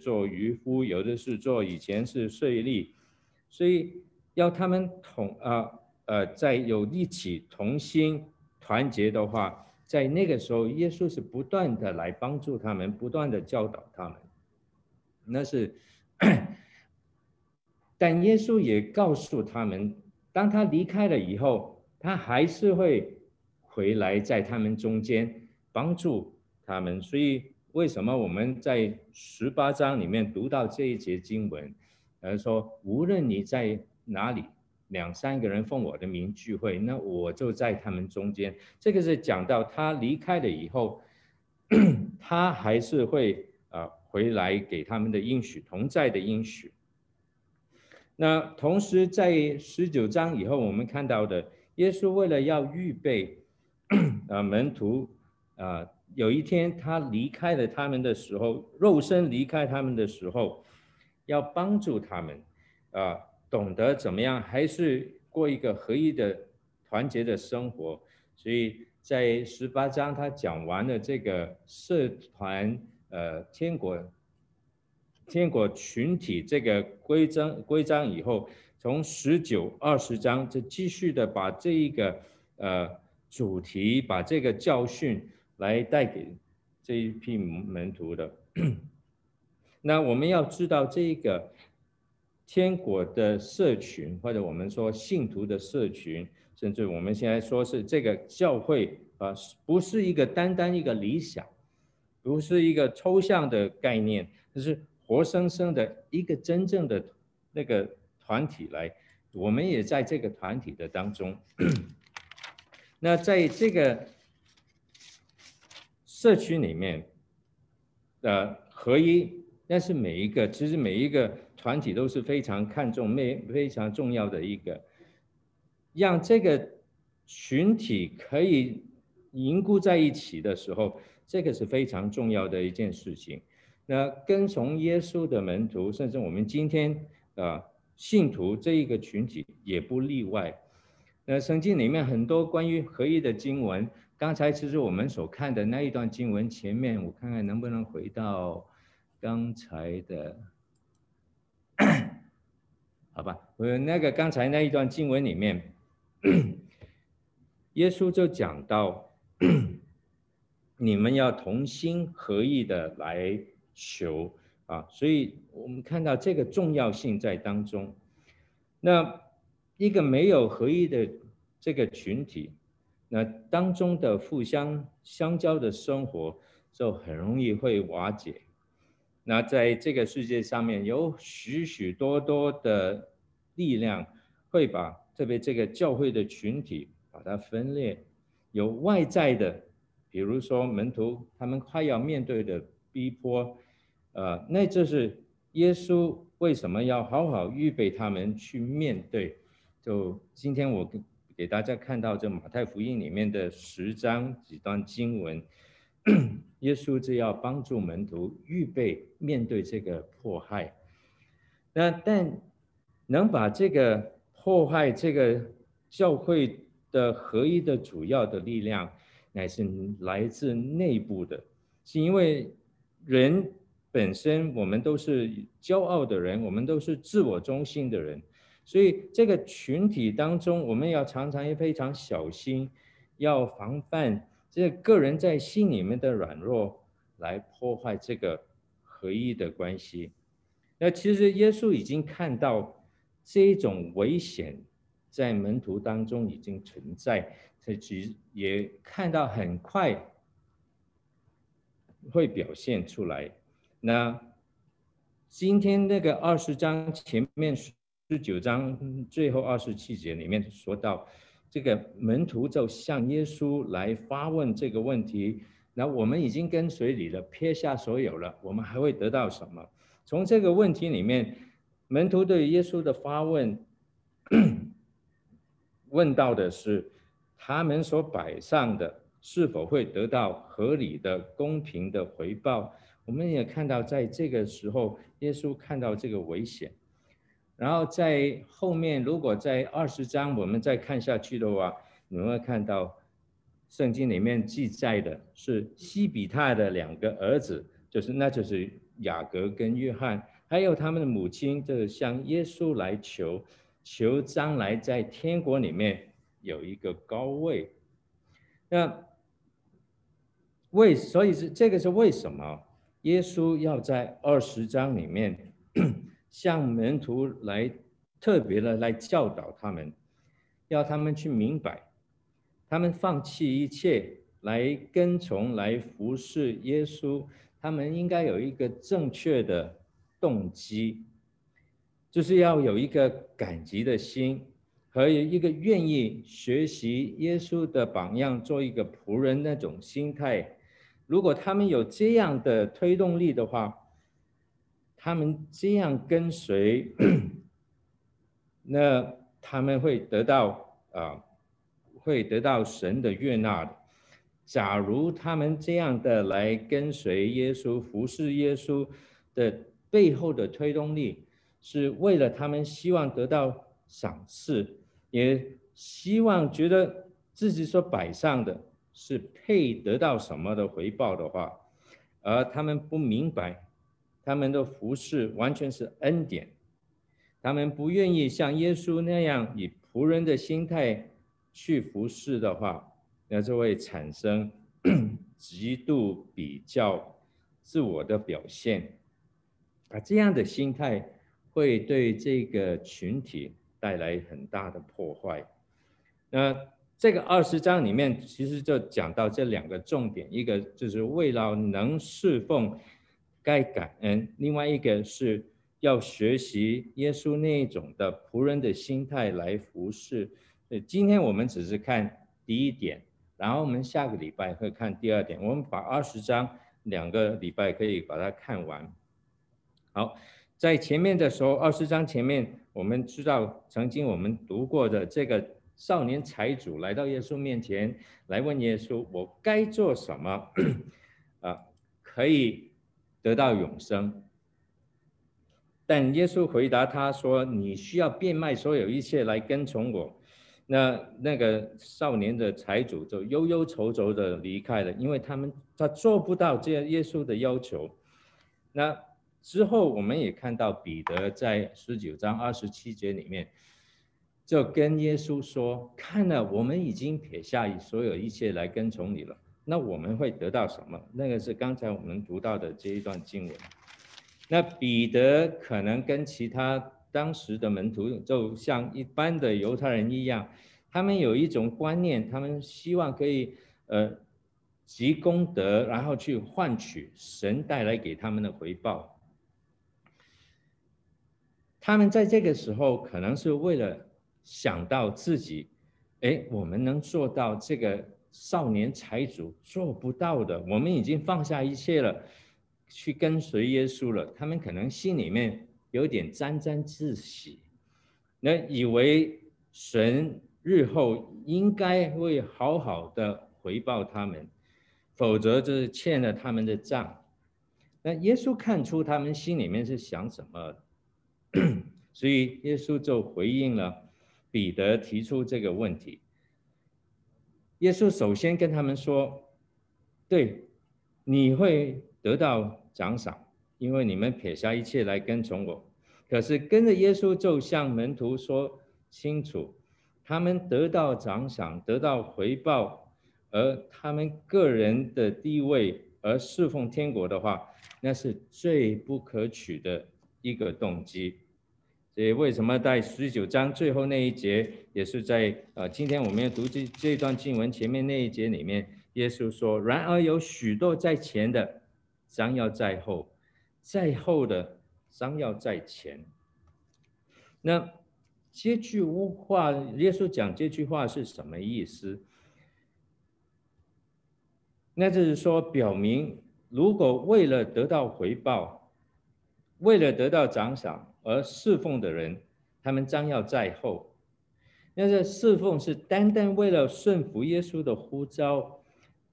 做渔夫，有的是做以前是税吏，所以要他们同啊呃在有一起同心团结的话，在那个时候，耶稣是不断的来帮助他们，不断的教导他们。那是，但耶稣也告诉他们，当他离开了以后，他还是会回来在他们中间帮助他们。所以，为什么我们在十八章里面读到这一节经文，呃，说无论你在哪里。两三个人奉我的名聚会，那我就在他们中间。这个是讲到他离开了以后，他还是会啊回来给他们的应许，同在的应许。那同时在十九章以后，我们看到的耶稣为了要预备啊门徒啊，有一天他离开了他们的时候，肉身离开他们的时候，要帮助他们啊。懂得怎么样，还是过一个合一的、团结的生活。所以在十八章，他讲完了这个社团、呃，天国、天国群体这个规章规章以后，从十九、二十章就继续的把这一个呃主题，把这个教训来带给这一批门徒的。那我们要知道这一个。天国的社群，或者我们说信徒的社群，甚至我们现在说是这个教会啊，不是一个单单一个理想，不是一个抽象的概念，这是活生生的一个真正的那个团体来。我们也在这个团体的当中。那在这个社区里面的合一，但是每一个其实每一个。团体都是非常看重、非非常重要的一个，让这个群体可以凝固在一起的时候，这个是非常重要的一件事情。那跟从耶稣的门徒，甚至我们今天啊信徒这一个群体也不例外。那圣经里面很多关于合一的经文，刚才其实我们所看的那一段经文前面，我看看能不能回到刚才的。好吧，我那个刚才那一段经文里面，耶稣就讲到，你们要同心合意的来求啊，所以我们看到这个重要性在当中。那一个没有合一的这个群体，那当中的互相相交的生活就很容易会瓦解。那在这个世界上面，有许许多多的力量会把特别这个教会的群体把它分裂，有外在的，比如说门徒他们快要面对的逼迫，呃，那就是耶稣为什么要好好预备他们去面对？就今天我给大家看到这马太福音里面的十章几段经文。耶稣就要帮助门徒预备面对这个迫害，那但能把这个迫害这个教会的合一的主要的力量，乃是来自内部的，是因为人本身我们都是骄傲的人，我们都是自我中心的人，所以这个群体当中，我们要常常也非常小心，要防范。这个个人在心里面的软弱，来破坏这个合一的关系。那其实耶稣已经看到这种危险在门徒当中已经存在，这其也看到很快会表现出来。那今天那个二十章前面十九章最后二十七节里面说到。这个门徒就向耶稣来发问这个问题，那我们已经跟随你了，撇下所有了，我们还会得到什么？从这个问题里面，门徒对耶稣的发问，问到的是他们所摆上的是否会得到合理的、公平的回报？我们也看到，在这个时候，耶稣看到这个危险。然后在后面，如果在二十章我们再看下去的话，你会看到圣经里面记载的是西比泰的两个儿子，就是那就是雅各跟约翰，还有他们的母亲，就是向耶稣来求，求将来在天国里面有一个高位。那为所以是这个是为什么？耶稣要在二十章里面向门徒来特别的来教导他们，要他们去明白，他们放弃一切来跟从、来服侍耶稣，他们应该有一个正确的动机，就是要有一个感激的心和一个愿意学习耶稣的榜样，做一个仆人那种心态。如果他们有这样的推动力的话，他们这样跟随，那他们会得到啊，会得到神的悦纳的。假如他们这样的来跟随耶稣、服侍耶稣的背后的推动力，是为了他们希望得到赏赐，也希望觉得自己所摆上的是配得到什么的回报的话，而他们不明白。他们的服侍完全是恩典，他们不愿意像耶稣那样以仆人的心态去服侍的话，那就会产生 极度比较自我的表现，啊，这样的心态会对这个群体带来很大的破坏。那这个二十章里面其实就讲到这两个重点，一个就是为了能侍奉。该感恩，另外一个是要学习耶稣那一种的仆人的心态来服侍。呃今天我们只是看第一点，然后我们下个礼拜会看第二点。我们把二十章两个礼拜可以把它看完。好，在前面的时候，二十章前面我们知道曾经我们读过的这个少年财主来到耶稣面前来问耶稣：“我该做什么？” 啊，可以。得到永生，但耶稣回答他说：“你需要变卖所有一切来跟从我。”那那个少年的财主就忧忧愁愁的离开了，因为他们他做不到这耶稣的要求。那之后我们也看到彼得在十九章二十七节里面就跟耶稣说：“看了，我们已经撇下所有一切来跟从你了。”那我们会得到什么？那个是刚才我们读到的这一段经文。那彼得可能跟其他当时的门徒，就像一般的犹太人一样，他们有一种观念，他们希望可以呃积功德，然后去换取神带来给他们的回报。他们在这个时候可能是为了想到自己，哎，我们能做到这个。少年财主做不到的，我们已经放下一切了，去跟随耶稣了。他们可能心里面有点沾沾自喜，那以为神日后应该会好好的回报他们，否则就是欠了他们的账。那耶稣看出他们心里面是想什么，所以耶稣就回应了彼得提出这个问题。耶稣首先跟他们说：“对，你会得到奖赏，因为你们撇下一切来跟从我。可是跟着耶稣，就向门徒说清楚，他们得到奖赏，得到回报，而他们个人的地位而侍奉天国的话，那是最不可取的一个动机。”所以为什么在十九章最后那一节，也是在呃，今天我们要读这这段经文前面那一节里面，耶稣说：“然而有许多在前的，将要在后；在后的，将要在前。”那这句话，耶稣讲这句话是什么意思？那就是说，表明如果为了得到回报，为了得到奖赏。而侍奉的人，他们将要在后。那这侍奉是单单为了顺服耶稣的呼召，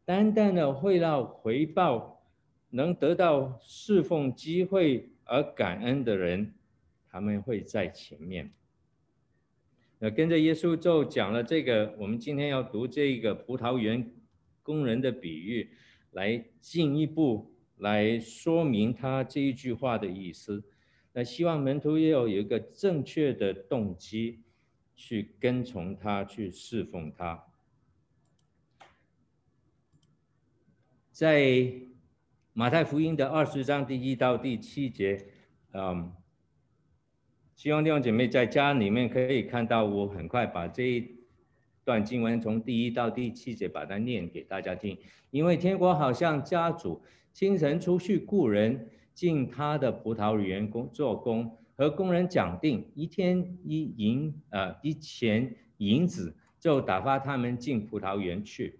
单单的为了回报能得到侍奉机会而感恩的人，他们会在前面。那跟着耶稣就讲了这个，我们今天要读这个葡萄园工人的比喻，来进一步来说明他这一句话的意思。那希望门徒也有一个正确的动机去跟从他，去侍奉他。在马太福音的二十章第一到第七节，嗯，希望弟兄姐妹在家里面可以看到，我很快把这一段经文从第一到第七节把它念给大家听。因为天国好像家主清晨出去雇人进他的葡萄园工做工，和工人讲定一天一银呃一钱银子，就打发他们进葡萄园去。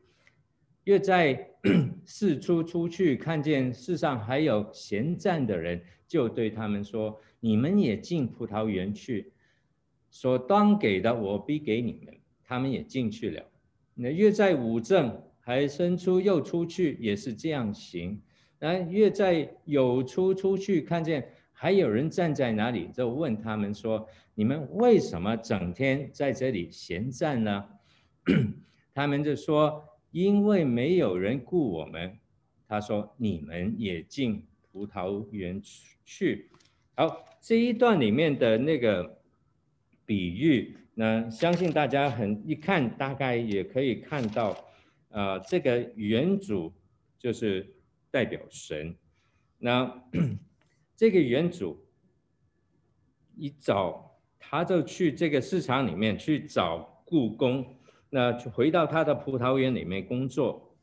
越在 四处出去，看见世上还有闲站的人，就对他们说：“你们也进葡萄园去，所当给的我必给你们。”他们也进去了。那越在五正，还伸出又出去，也是这样行。那越在有出出去，看见还有人站在那里，就问他们说：“你们为什么整天在这里闲站呢？” 他们就说。因为没有人雇我们，他说：“你们也进葡萄园去。”好，这一段里面的那个比喻，那相信大家很一看，大概也可以看到，呃，这个园主就是代表神。那 这个园主一早他就去这个市场里面去找雇工。那就回到他的葡萄园里面工作，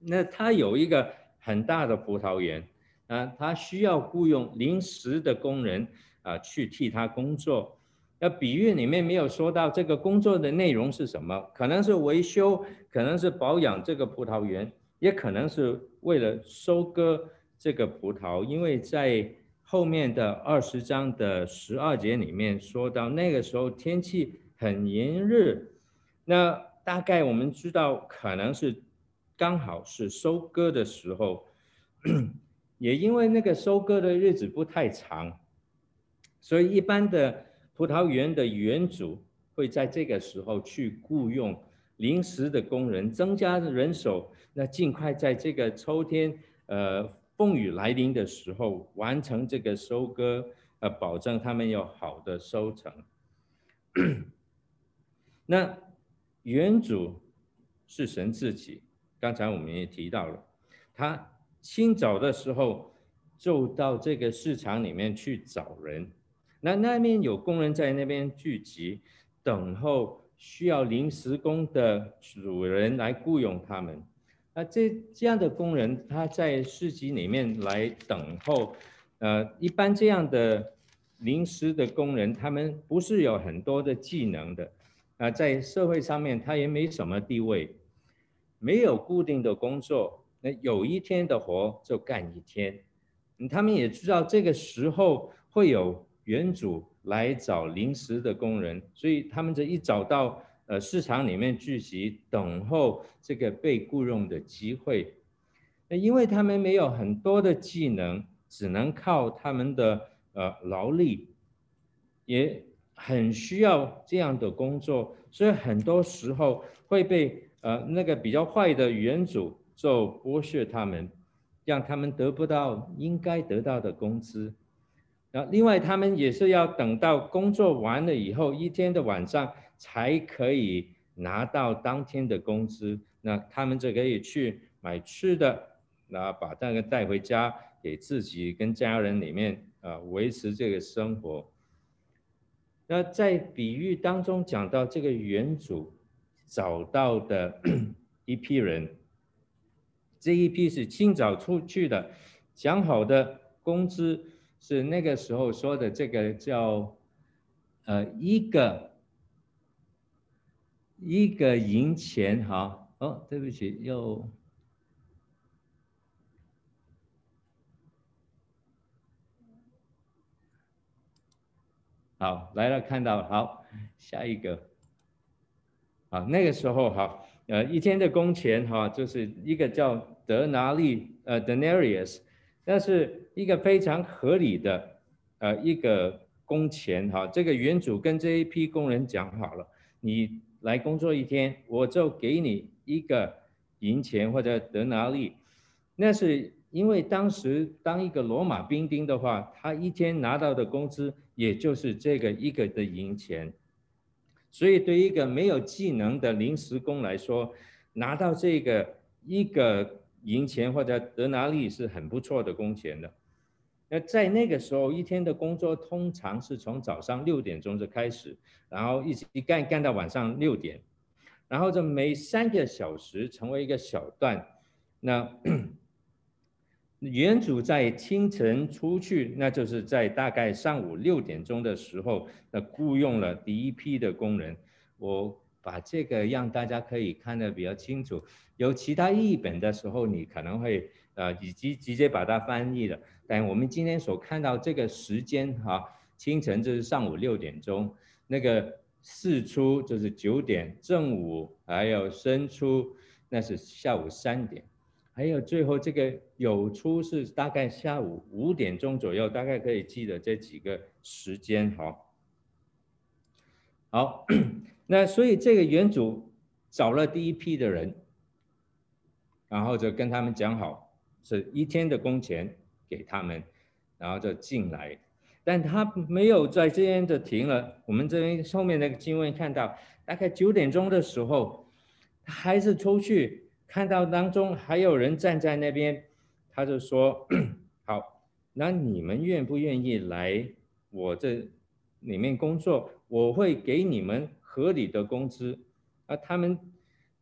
那他有一个很大的葡萄园啊，他需要雇佣临时的工人啊去替他工作。那比喻里面没有说到这个工作的内容是什么，可能是维修，可能是保养这个葡萄园，也可能是为了收割这个葡萄，因为在后面的二十章的十二节里面说到那个时候天气很炎热。那大概我们知道，可能是刚好是收割的时候，也因为那个收割的日子不太长，所以一般的葡萄园的园主会在这个时候去雇佣临时的工人，增加人手，那尽快在这个秋天呃风雨来临的时候完成这个收割，呃，保证他们有好的收成。那。原主是神自己，刚才我们也提到了，他清早的时候就到这个市场里面去找人，那那边有工人在那边聚集，等候需要临时工的主人来雇佣他们。那这这样的工人他在市集里面来等候，呃，一般这样的临时的工人，他们不是有很多的技能的。啊，在社会上面，他也没什么地位，没有固定的工作，那有一天的活就干一天。他们也知道这个时候会有园主来找临时的工人，所以他们这一找到呃市场里面聚集，等候这个被雇佣的机会。那因为他们没有很多的技能，只能靠他们的呃劳力，也。很需要这样的工作，所以很多时候会被呃那个比较坏的园主就剥削他们，让他们得不到应该得到的工资。然后另外他们也是要等到工作完了以后，一天的晚上才可以拿到当天的工资。那他们就可以去买吃的，那把那个带回家给自己跟家人里面啊维持这个生活。那在比喻当中讲到这个原主找到的 一批人，这一批是清早出去的，讲好的工资是那个时候说的这个叫呃一个一个银钱哈哦，对不起又。好，来了，看到了，好，下一个，啊，那个时候哈，呃，一天的工钱哈，就是一个叫德拿利，呃，denarius，那是一个非常合理的，呃，一个工钱哈。这个原主跟这一批工人讲好了，你来工作一天，我就给你一个银钱或者德拿利，那是因为当时当一个罗马兵丁的话，他一天拿到的工资也就是这个一个的银钱，所以对一个没有技能的临时工来说，拿到这个一个银钱或者德拿利是很不错的工钱的。那在那个时候，一天的工作通常是从早上六点钟就开始，然后一直干干到晚上六点，然后这每三个小时成为一个小段。那 原主在清晨出去，那就是在大概上午六点钟的时候，那雇佣了第一批的工人。我把这个让大家可以看得比较清楚。有其他译本的时候，你可能会呃，以及直接把它翻译了。但我们今天所看到这个时间哈，清晨就是上午六点钟，那个四出就是九点，正午还有申出那是下午三点，还有最后这个酉出是大概下午五点钟左右，大概可以记得这几个时间哈。好，那所以这个园主找了第一批的人，然后就跟他们讲好是一天的工钱。给他们，然后就进来，但他没有在这边就停了。我们这边后面那个经文看到，大概九点钟的时候，他还是出去看到当中还有人站在那边，他就说：“ 好，那你们愿不愿意来我这里面工作？我会给你们合理的工资。”啊，他们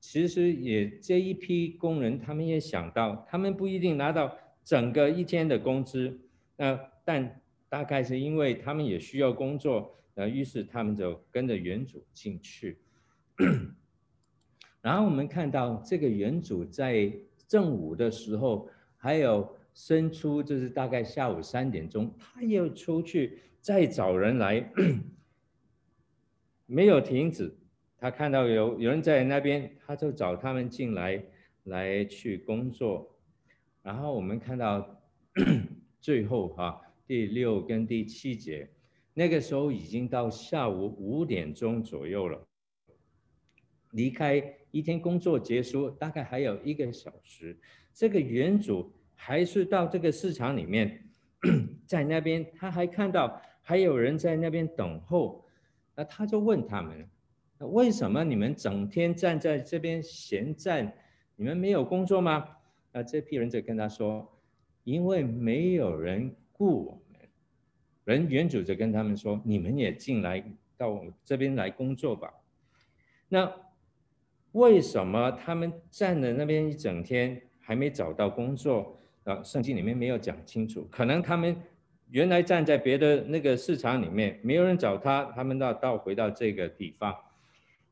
其实也这一批工人，他们也想到，他们不一定拿到。整个一天的工资，那但大概是因为他们也需要工作，呃，于是他们就跟着原主进去。然后我们看到这个原主在正午的时候，还有申出，就是大概下午三点钟，他又出去再找人来，没有停止。他看到有有人在那边，他就找他们进来，来去工作。然后我们看到 最后哈，第六跟第七节，那个时候已经到下午五点钟左右了。离开一天工作结束，大概还有一个小时。这个园主还是到这个市场里面，在那边他还看到还有人在那边等候，那他就问他们：为什么你们整天站在这边闲站？你们没有工作吗？那这批人就跟他说：“因为没有人雇我们，人原主就跟他们说：‘你们也进来到我们这边来工作吧。’那为什么他们站在那边一整天还没找到工作？啊，圣经里面没有讲清楚。可能他们原来站在别的那个市场里面，没有人找他，他们到到回到这个地方，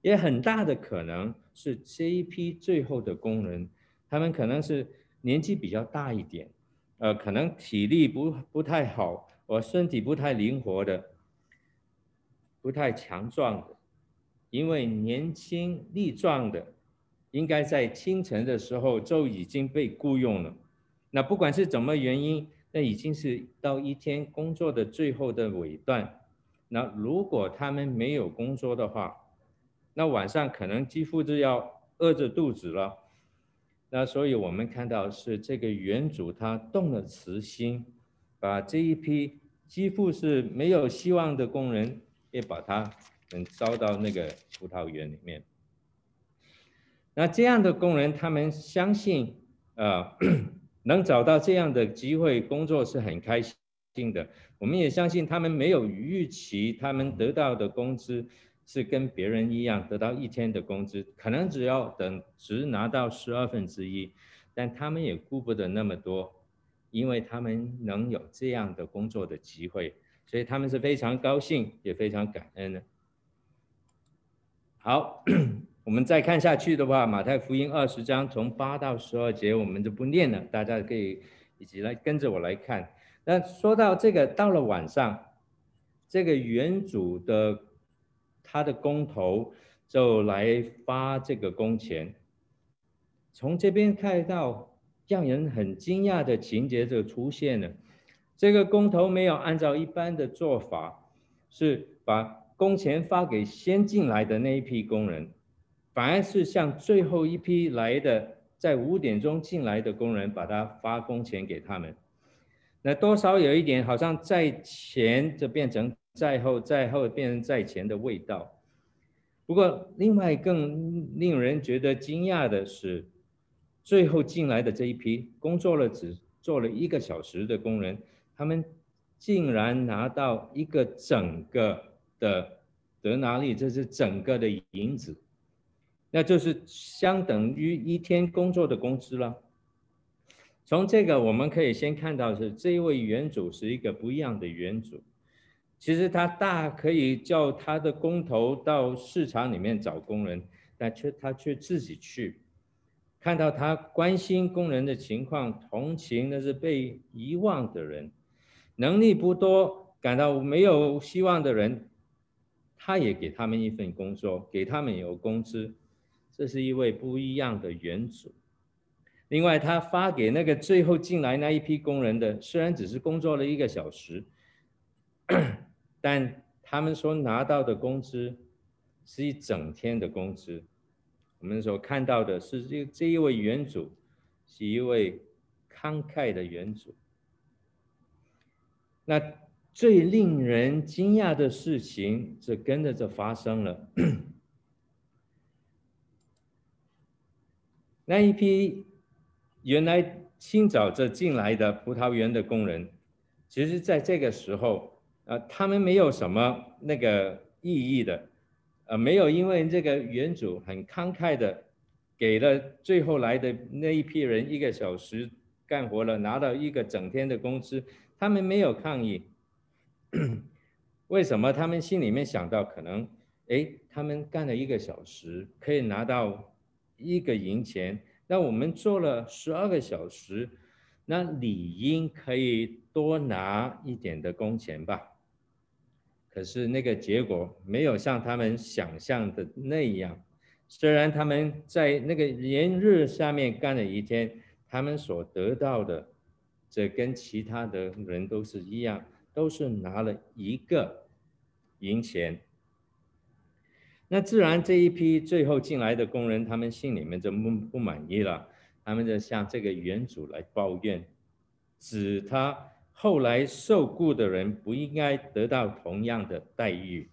也很大的可能是这一批最后的工人。”他们可能是年纪比较大一点，呃，可能体力不不太好，我身体不太灵活的，不太强壮的，因为年轻力壮的，应该在清晨的时候就已经被雇佣了。那不管是怎么原因，那已经是到一天工作的最后的尾段。那如果他们没有工作的话，那晚上可能几乎就要饿着肚子了。那所以，我们看到是这个园主他动了慈心，把这一批几乎是没有希望的工人，也把他能招到那个葡萄园里面。那这样的工人，他们相信，呃，能找到这样的机会工作是很开心的。我们也相信，他们没有预期他们得到的工资。是跟别人一样得到一天的工资，可能只要等只拿到十二分之一，但他们也顾不得那么多，因为他们能有这样的工作的机会，所以他们是非常高兴，也非常感恩的。好，我们再看下去的话，马太福音二十章从八到十二节，我们就不念了，大家可以一起来跟着我来看。那说到这个，到了晚上，这个原主的。他的工头就来发这个工钱，从这边看到让人很惊讶的情节就出现了。这个工头没有按照一般的做法，是把工钱发给先进来的那一批工人，反而是向最后一批来的在五点钟进来的工人，把他发工钱给他们。那多少有一点，好像在前就变成在后，在后变成在前的味道。不过，另外更令人觉得惊讶的是，最后进来的这一批工作了只做了一个小时的工人，他们竟然拿到一个整个的德纳利，这是整个的银子，那就是相等于一天工作的工资了。从这个我们可以先看到是这一位原主是一个不一样的原主。其实他大可以叫他的工头到市场里面找工人，但却他却自己去，看到他关心工人的情况，同情那是被遗忘的人，能力不多，感到没有希望的人，他也给他们一份工作，给他们有工资，这是一位不一样的原主。另外，他发给那个最后进来那一批工人的，虽然只是工作了一个小时。但他们所拿到的工资是一整天的工资。我们所看到的是这这一位园主是一位慷慨的园主。那最令人惊讶的事情，就跟着就发生了。那一批原来清早就进来的葡萄园的工人，其实在这个时候。呃，他们没有什么那个意义的，呃，没有因为这个园主很慷慨的给了最后来的那一批人一个小时干活了，拿到一个整天的工资，他们没有抗议。为什么？他们心里面想到可能，哎，他们干了一个小时可以拿到一个银钱，那我们做了十二个小时，那理应可以多拿一点的工钱吧。可是那个结果没有像他们想象的那样，虽然他们在那个炎日下面干了一天，他们所得到的，这跟其他的人都是一样，都是拿了一个银钱。那自然这一批最后进来的工人，他们心里面就不不满意了，他们就向这个园主来抱怨，指他。后来受雇的人不应该得到同样的待遇。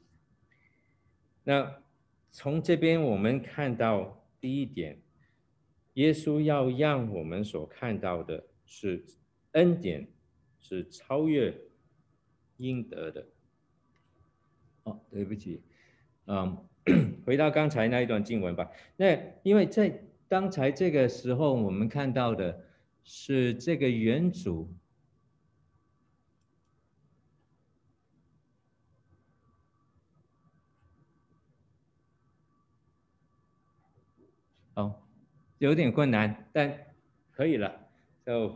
那从这边我们看到第一点，耶稣要让我们所看到的是恩典是超越应得的。哦，对不起，嗯，回到刚才那一段经文吧。那因为在刚才这个时候，我们看到的是这个原主。哦，有点困难，但可以了。就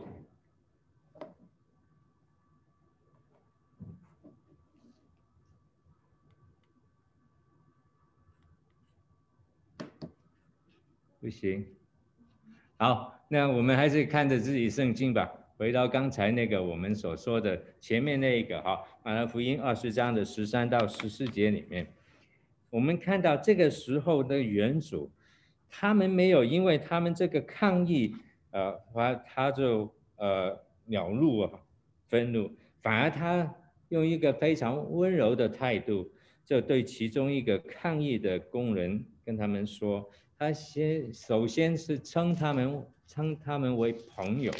不行。好，那我们还是看着自己圣经吧。回到刚才那个我们所说的前面那一个哈，马太福音二十章的十三到十四节里面，我们看到这个时候的原主。他们没有，因为他们这个抗议，呃，他他就呃恼怒啊，愤怒，反而他用一个非常温柔的态度，就对其中一个抗议的工人跟他们说，他先首先是称他们称他们为朋友，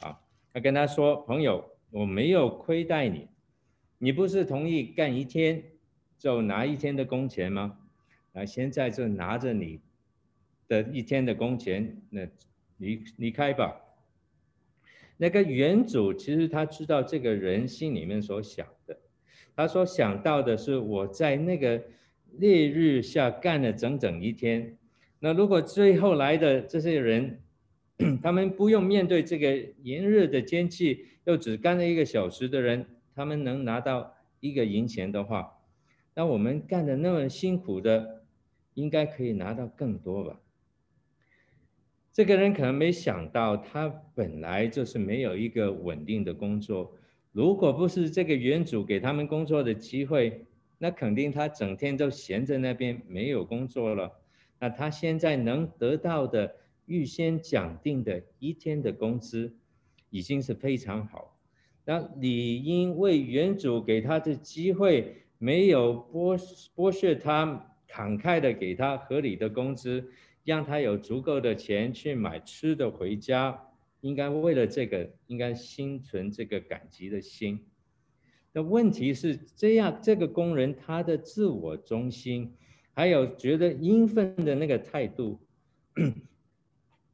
啊，他跟他说，朋友，我没有亏待你，你不是同意干一天就拿一天的工钱吗？那现在就拿着你。的一天的工钱，那离离开吧。那个原主其实他知道这个人心里面所想的，他所想到的是我在那个烈日下干了整整一天，那如果最后来的这些人，他们不用面对这个炎热的天气，又只干了一个小时的人，他们能拿到一个银钱的话，那我们干的那么辛苦的，应该可以拿到更多吧。这个人可能没想到，他本来就是没有一个稳定的工作。如果不是这个园主给他们工作的机会，那肯定他整天都闲在那边没有工作了。那他现在能得到的预先讲定的一天的工资，已经是非常好。那理应为原主给他的机会，没有剥剥削他，慷慨的给他合理的工资，让他有足够的钱去买吃的回家。应该为了这个，应该心存这个感激的心。那问题是这样，这个工人他的自我中心，还有觉得应分的那个态度，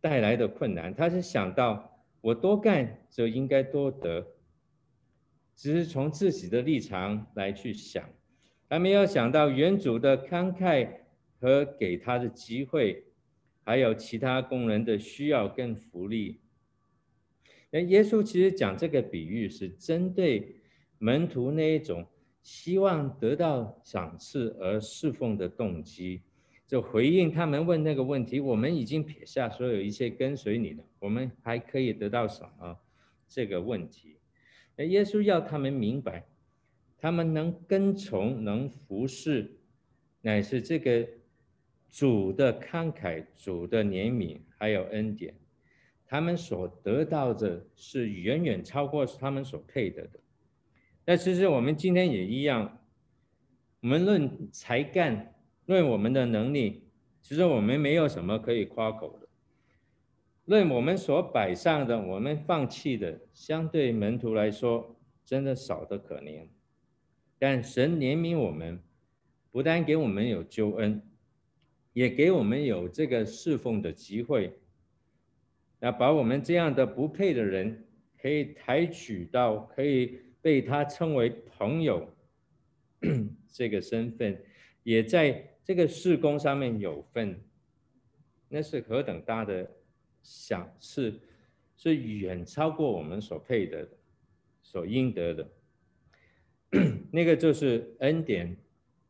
带来的困难，他是想到我多干就应该多得，只是从自己的立场来去想，还没有想到原主的慷慨和给他的机会，还有其他工人的需要跟福利。那耶稣其实讲这个比喻是针对门徒那一种希望得到赏赐而侍奉的动机。就回应他们问那个问题，我们已经撇下所有一切跟随你了，我们还可以得到什么？这个问题，那耶稣要他们明白，他们能跟从、能服侍，乃是这个主的慷慨、主的怜悯，还有恩典，他们所得到的是远远超过他们所配得的。那其实我们今天也一样，我们论才干。论我们的能力，其实我们没有什么可以夸口的。论我们所摆上的，我们放弃的，相对门徒来说，真的少得可怜。但神怜悯我们，不但给我们有救恩，也给我们有这个侍奉的机会。那把我们这样的不配的人，可以抬举到可以被他称为朋友 这个身份，也在。这个事工上面有份，那是何等大的赏赐，是远超过我们所配的、所应得的。那个就是恩典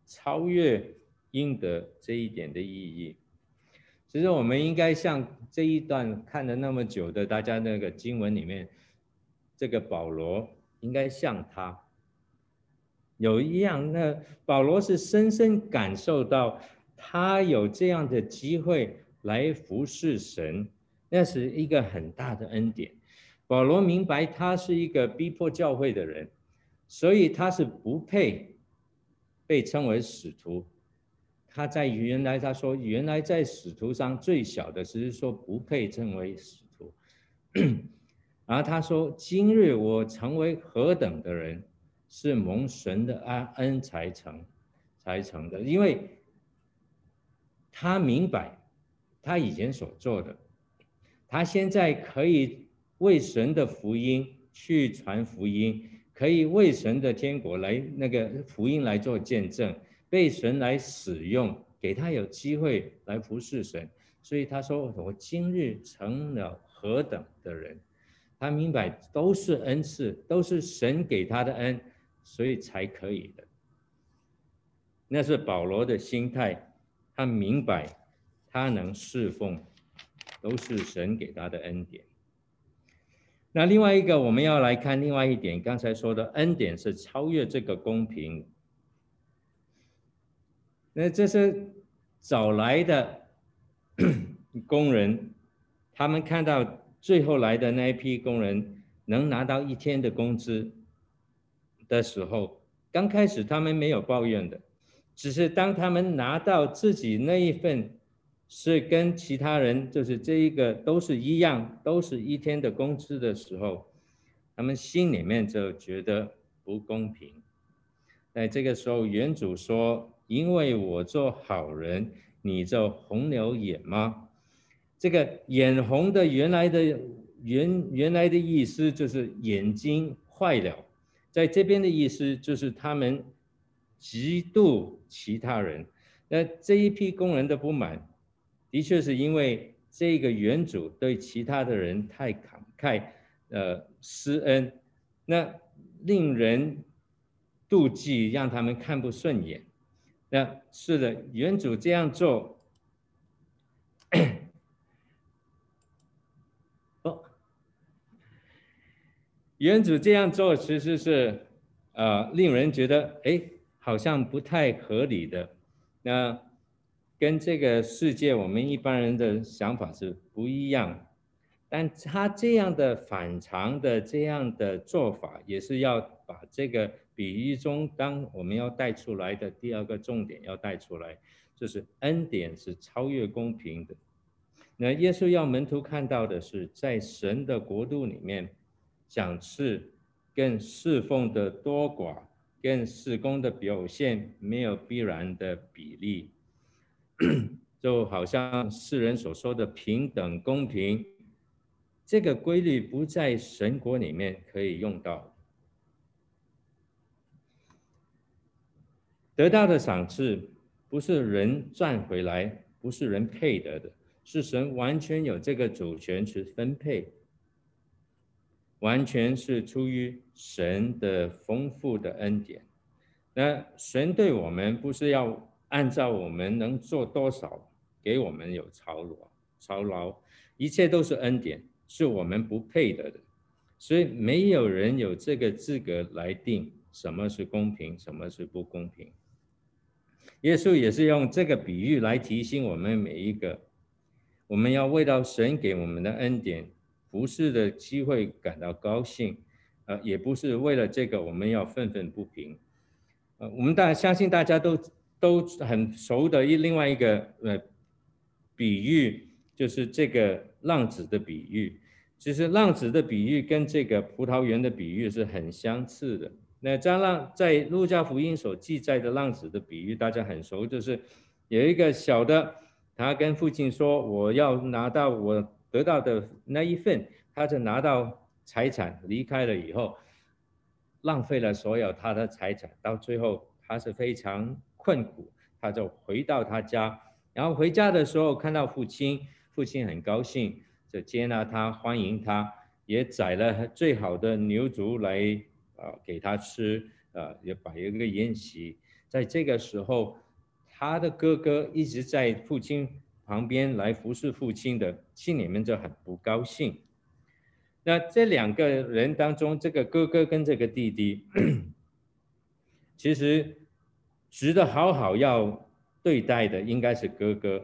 超越应得这一点的意义。其实我们应该像这一段看了那么久的大家那个经文里面，这个保罗应该像他。有一样，那保罗是深深感受到他有这样的机会来服侍神，那是一个很大的恩典。保罗明白他是一个逼迫教会的人，所以他是不配被称为使徒。他在原来他说，原来在使徒上最小的，只是说不配称为使徒。然后他说，今日我成为何等的人。是蒙神的恩恩才成，才成的，因为他明白他以前所做的，他现在可以为神的福音去传福音，可以为神的天国来那个福音来做见证，被神来使用，给他有机会来服侍神，所以他说：“我今日成了何等的人？”他明白都是恩赐，都是神给他的恩。所以才可以的，那是保罗的心态，他明白，他能侍奉，都是神给他的恩典。那另外一个，我们要来看另外一点，刚才说的恩典是超越这个公平。那这是早来的 工人，他们看到最后来的那一批工人能拿到一天的工资。的时候，刚开始他们没有抱怨的，只是当他们拿到自己那一份是跟其他人就是这一个都是一样，都是一天的工资的时候，他们心里面就觉得不公平。在这个时候，原主说：“因为我做好人，你就红了眼吗？”这个眼红的原来的原原来的意思就是眼睛坏了。在这边的意思就是他们嫉妒其他人，那这一批工人的不满，的确是因为这个原主对其他的人太慷慨，呃，施恩，那令人妒忌，让他们看不顺眼。那是的，原主这样做。原主这样做其实是，呃，令人觉得哎，好像不太合理的。那跟这个世界我们一般人的想法是不一样，但他这样的反常的这样的做法，也是要把这个比喻中当我们要带出来的第二个重点要带出来，就是恩典是超越公平的。那耶稣要门徒看到的是，在神的国度里面，赏赐跟侍奉的多寡跟事工的表现没有必然的比例。就好像世人所说的平等公平，这个规律不在神国里面可以用到。得到的赏赐不是人赚回来，不是人配得的，是神完全有这个主权去分配，完全是出于神的丰富的恩典。那神对我们不是要。按照我们能做多少，给我们有操劳，操劳，一切都是恩典，是我们不配得的，所以没有人有这个资格来定什么是公平，什么是不公平。耶稣也是用这个比喻来提醒我们每一个，我们要为到神给我们的恩典服侍的机会感到高兴，呃，也不是为了这个我们要愤愤不平，呃，我们大相信大家都。都很熟的一另外一个呃比喻，就是这个浪子的比喻。其实浪子的比喻跟这个葡萄园的比喻是很相似的。那张浪在路加福音所记载的浪子的比喻，大家很熟，就是有一个小的，他跟父亲说：“我要拿到我得到的那一份。”他就拿到财产离开了以后，浪费了所有他的财产，到最后他是非常。困苦，他就回到他家，然后回家的时候看到父亲，父亲很高兴，就接纳他，欢迎他，也宰了最好的牛犊来啊给他吃，啊也摆一个宴席。在这个时候，他的哥哥一直在父亲旁边来服侍父亲的，心里面就很不高兴。那这两个人当中，这个哥哥跟这个弟弟，其实。值得好好要对待的应该是哥哥，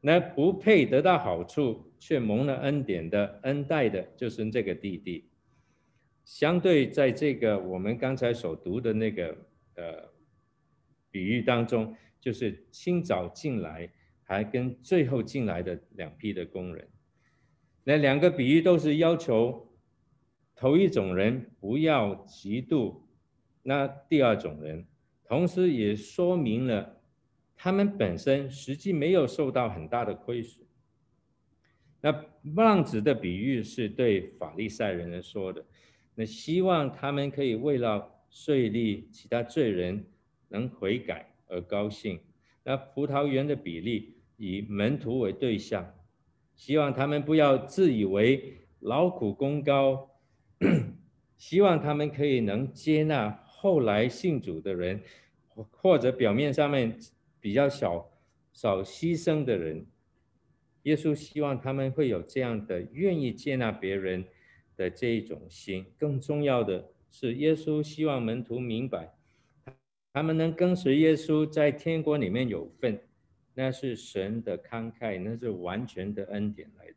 那不配得到好处却蒙了恩典的恩待的，就是这个弟弟。相对在这个我们刚才所读的那个呃比喻当中，就是清早进来还跟最后进来的两批的工人，那两个比喻都是要求头一种人不要嫉妒，那第二种人。同时也说明了，他们本身实际没有受到很大的亏损。那浪子的比喻是对法利赛人来说的，那希望他们可以为了税吏、其他罪人能悔改而高兴。那葡萄园的比例以门徒为对象，希望他们不要自以为劳苦功高，希望他们可以能接纳。后来信主的人，或者表面上面比较少少牺牲的人，耶稣希望他们会有这样的愿意接纳别人的这一种心。更重要的是，耶稣希望门徒明白，他们能跟随耶稣在天国里面有份，那是神的慷慨，那是完全的恩典来的。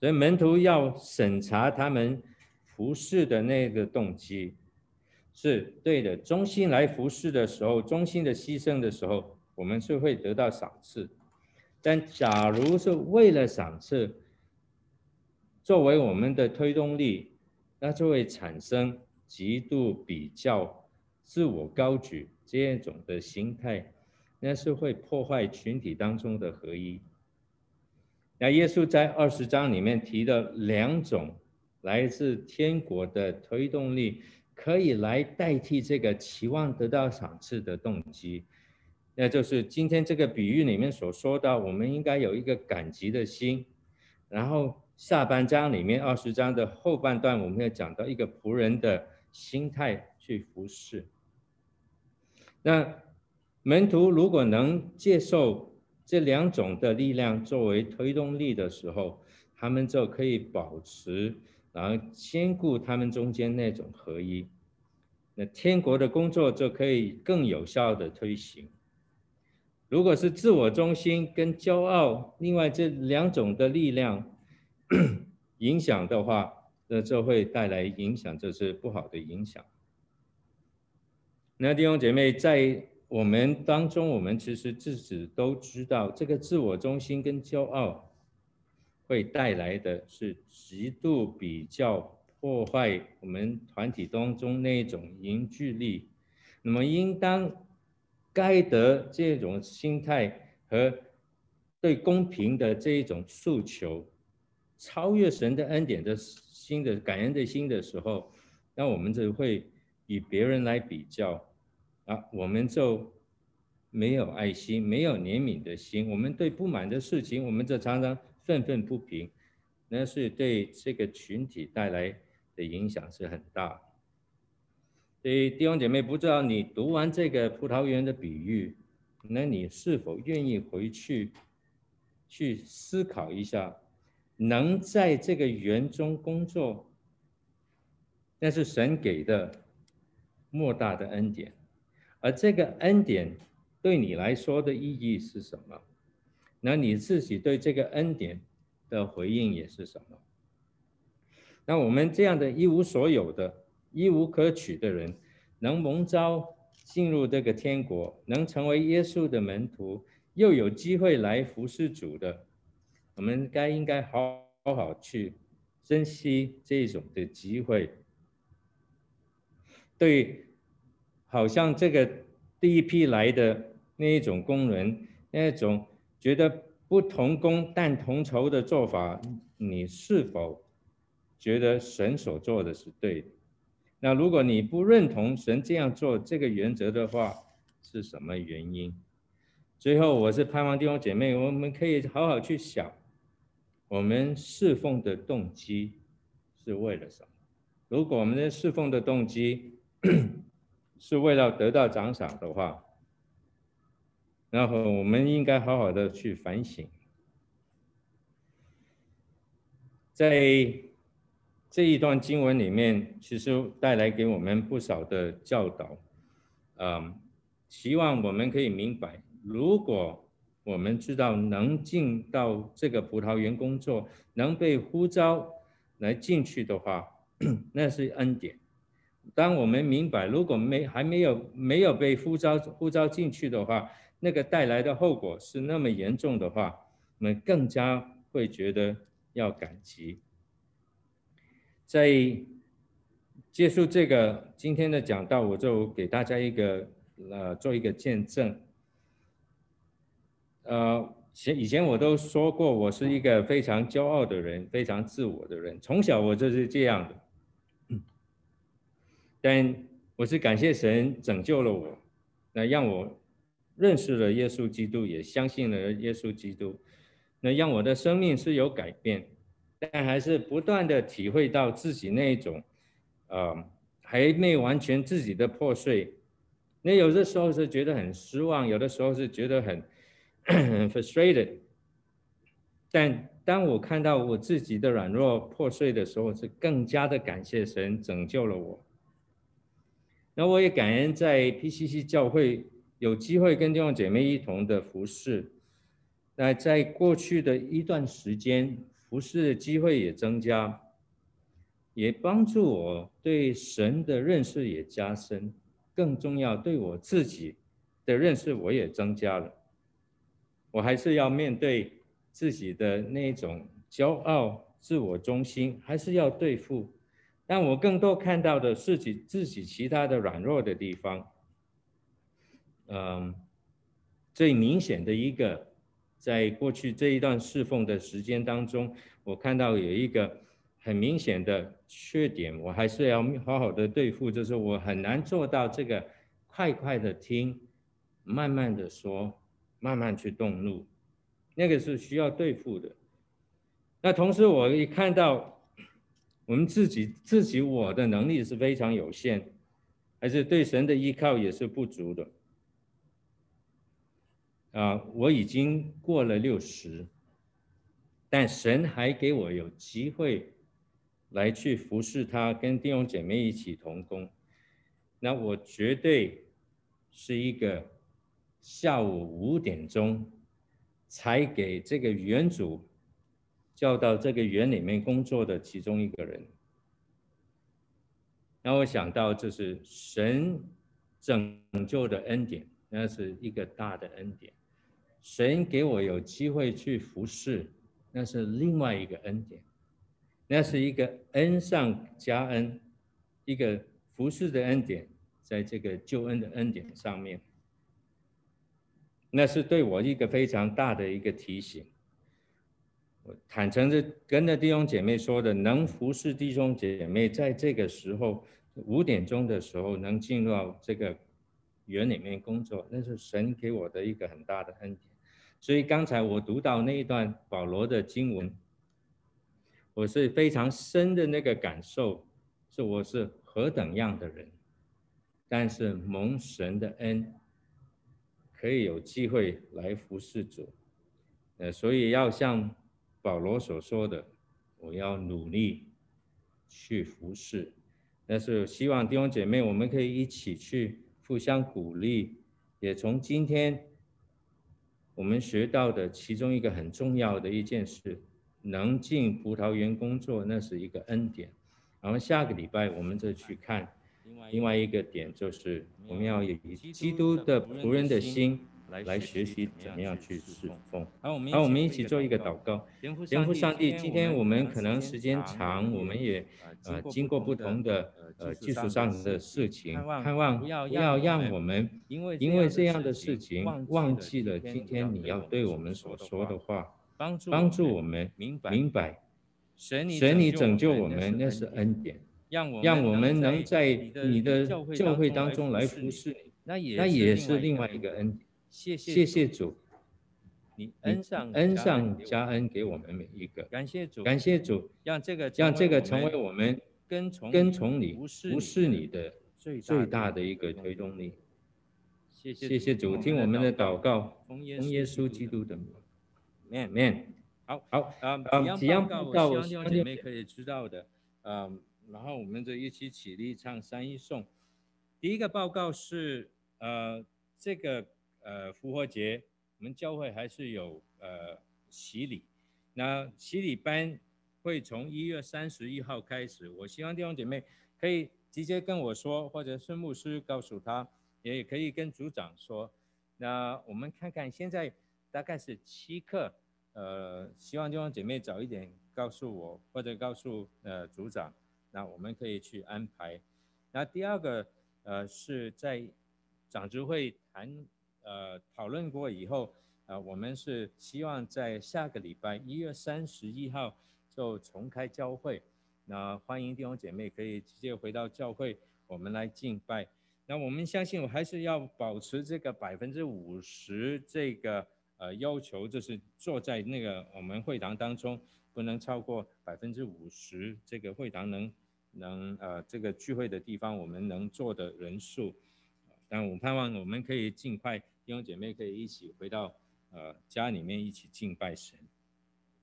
所以门徒要审查他们服侍的那个动机。是对的，忠心来服侍的时候，忠心的牺牲的时候，我们是会得到赏赐。但假如是为了赏赐，作为我们的推动力，那就会产生极度比较、自我高举这样一种的心态，那是会破坏群体当中的合一。那耶稣在二十章里面提的两种来自天国的推动力。可以来代替这个期望得到赏赐的动机，那就是今天这个比喻里面所说到，我们应该有一个感激的心。然后下半章里面二十章的后半段，我们要讲到一个仆人的心态去服侍。那门徒如果能接受这两种的力量作为推动力的时候，他们就可以保持。然后兼顾他们中间那种合一，那天国的工作就可以更有效的推行。如果是自我中心跟骄傲，另外这两种的力量 影响的话，那这会带来影响，这是不好的影响。那弟兄姐妹，在我们当中，我们其实自己都知道，这个自我中心跟骄傲会带来的是极度比较，破坏我们团体当中那种凝聚力。那么，应当。该得这种心态和对公平的这一种诉求，超越神的恩典的心的感恩的心的时候，那我们就会与别人来比较啊，我们就没有爱心，没有怜悯的心。我们对不满的事情，我们就常常愤愤不平，那是对这个群体带来的影响是很大。所以弟兄姐妹，不知道你读完这个葡萄园的比喻，那你是否愿意回去去思考一下，能在这个园中工作，那是神给的莫大的恩典，而这个恩典对你来说的意义是什么？那你自己对这个恩典的回应也是什么？那我们这样的一无所有的。一无可取的人，能蒙召进入这个天国，能成为耶稣的门徒，又有机会来服侍主的，我们该应该好好去珍惜这种的机会。对，好像这个第一批来的那一种工人，那种觉得不同工但同酬的做法，你是否觉得神所做的是对的？那如果你不认同神这样做这个原则的话，是什么原因？最后，我是盼望弟兄姐妹，我们可以好好去想，我们侍奉的动机是为了什么？如果我们的侍奉的动机 是为了得到奖赏的话，然后我们应该好好的去反省，在。这一段经文里面，其实带来给我们不少的教导，嗯，希望我们可以明白，如果我们知道能进到这个葡萄园工作，能被呼召来进去的话，那是恩典。当我们明白，如果没还没有没有被呼召呼召进去的话，那个带来的后果是那么严重的话，我们更加会觉得要感激。在结束这个今天的讲道，我就给大家一个呃做一个见证。呃，前以前我都说过，我是一个非常骄傲的人，非常自我的人，从小我就是这样的。但我是感谢神拯救了我，那让我认识了耶稣基督，也相信了耶稣基督，那让我的生命是有改变。但还是不断的体会到自己那一种，呃，还没完全自己的破碎。那有的时候是觉得很失望，有的时候是觉得很，很 frustrated。但当我看到我自己的软弱破碎的时候，是更加的感谢神拯救了我。那我也感恩在 PCC 教会有机会跟弟兄姐妹一同的服侍。那在过去的一段时间。服侍的机会也增加，也帮助我对神的认识也加深。更重要，对我自己的认识我也增加了。我还是要面对自己的那种骄傲、自我中心，还是要对付。但我更多看到的是自己自己其他的软弱的地方。嗯，最明显的一个。在过去这一段侍奉的时间当中，我看到有一个很明显的缺点，我还是要好好的对付，就是我很难做到这个快快的听，慢慢的说，慢慢去动怒，那个是需要对付的。那同时我也看到我们自己自己我的能力是非常有限，还是对神的依靠也是不足的。啊，我已经过了六十，但神还给我有机会来去服侍他，跟弟兄姐妹一起同工。那我绝对是一个下午五点钟才给这个园主叫到这个园里面工作的其中一个人。让我想到这是神拯救的恩典，那是一个大的恩典。神给我有机会去服侍，那是另外一个恩典，那是一个恩上加恩，一个服侍的恩典，在这个救恩的恩典上面，那是对我一个非常大的一个提醒。坦诚的跟着弟兄姐妹说的，能服侍弟兄姐妹，在这个时候。五点钟的时候能进入到这个园里面工作，那是神给我的一个很大的恩典。所以刚才我读到那一段保罗的经文，我是非常深的那个感受，是我是何等样的人，但是蒙神的恩，可以有机会来服侍主。呃，所以要像保罗所说的，我要努力去服侍。但是希望弟兄姐妹，我们可以一起去互相鼓励，也从今天我们学到的其中一个很重要的一件事，能进葡萄园工作，那是一个恩典。然后下个礼拜我们再去看另外一个点，就是我们要以基督的仆人的心。来学习怎么样去侍奉。好，我们一起做一个祷告。天父上帝，今天我们可能时间长，我们也呃经过不同的呃技术上的事情，盼望不要让我们因为这样的事情忘记了今天你要对我们所说的话，帮助我们明白，神你拯救我们那是恩典，让我们能在你的教会当中来服侍你，那也是另外一个恩典。谢谢，谢谢主，你恩上恩上加恩给我们每一个。感谢主，感谢主，让这个让这个成为我们跟从跟从你服侍你的最大的一个推动力。谢谢谢谢主，听我们的祷告，奉耶稣基督的名。Amen。好好啊，几样报告，我希望姐妹可以知道的。嗯，然后我们就一起起立唱三一颂。第一个报告是呃这个。呃，复活节我们教会还是有呃洗礼，那洗礼班会从一月三十一号开始。我希望弟兄姐妹可以直接跟我说，或者是牧师告诉他，也可以跟组长说。那我们看看现在大概是七课，呃，希望弟兄姐妹早一点告诉我，或者告诉呃组长，那我们可以去安排。那第二个呃是在长执会谈。呃，讨论过以后，呃，我们是希望在下个礼拜一月三十一号就重开教会。那欢迎弟兄姐妹可以直接回到教会，我们来敬拜。那我们相信，我还是要保持这个百分之五十这个呃要求，就是坐在那个我们会堂当中，不能超过百分之五十这个会堂能能呃这个聚会的地方，我们能坐的人数。但我盼望我们可以尽快。弟兄姐妹可以一起回到呃家里面一起敬拜神。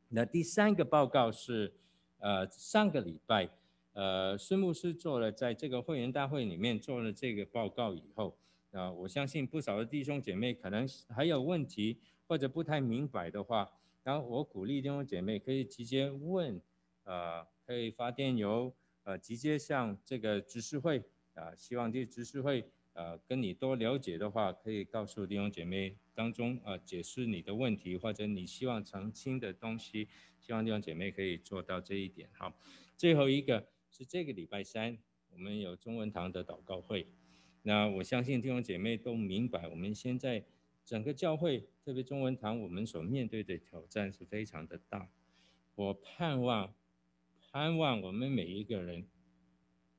那第三个报告是，呃上个礼拜，呃孙牧师做了在这个会员大会里面做了这个报告以后，啊、呃、我相信不少的弟兄姐妹可能还有问题或者不太明白的话，然后我鼓励弟兄姐妹可以直接问，呃可以发电邮，呃直接向这个执事会，啊、希望这执事会。呃，跟你多了解的话，可以告诉弟兄姐妹当中啊、解释你的问题或者你希望澄清的东西，希望弟兄姐妹可以做到这一点。好，最后一个是这个礼拜三，我们有中文堂的祷告会。那我相信弟兄姐妹都明白，我们现在整个教会，特别中文堂，我们所面对的挑战是非常的大。我盼望，盼望我们每一个人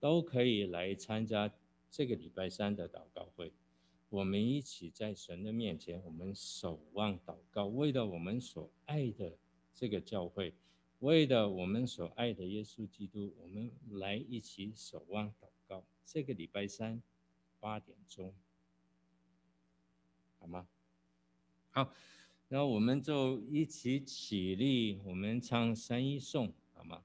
都可以来参加。这个礼拜三的祷告会，我们一起在神的面前，我们守望祷告，为了我们所爱的这个教会，为了我们所爱的耶稣基督，我们来一起守望祷告。这个礼拜三八点钟，好吗？好，那我们就一起起立，我们唱三一颂，好吗？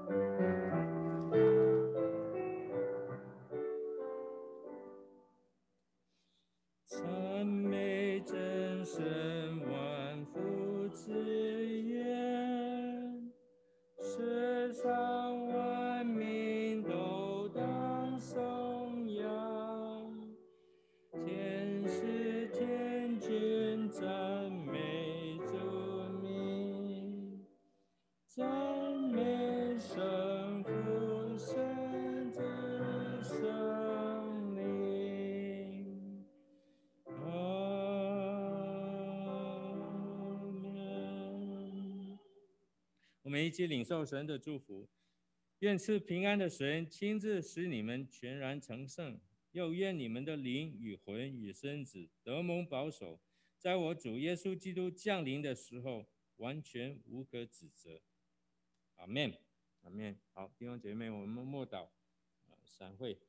起领受神的祝福，愿赐平安的神亲自使你们全然成圣，又愿你们的灵与魂与身子得蒙保守，在我主耶稣基督降临的时候完全无可指责。阿门，阿门。好，弟兄姐妹，我们默祷，散会。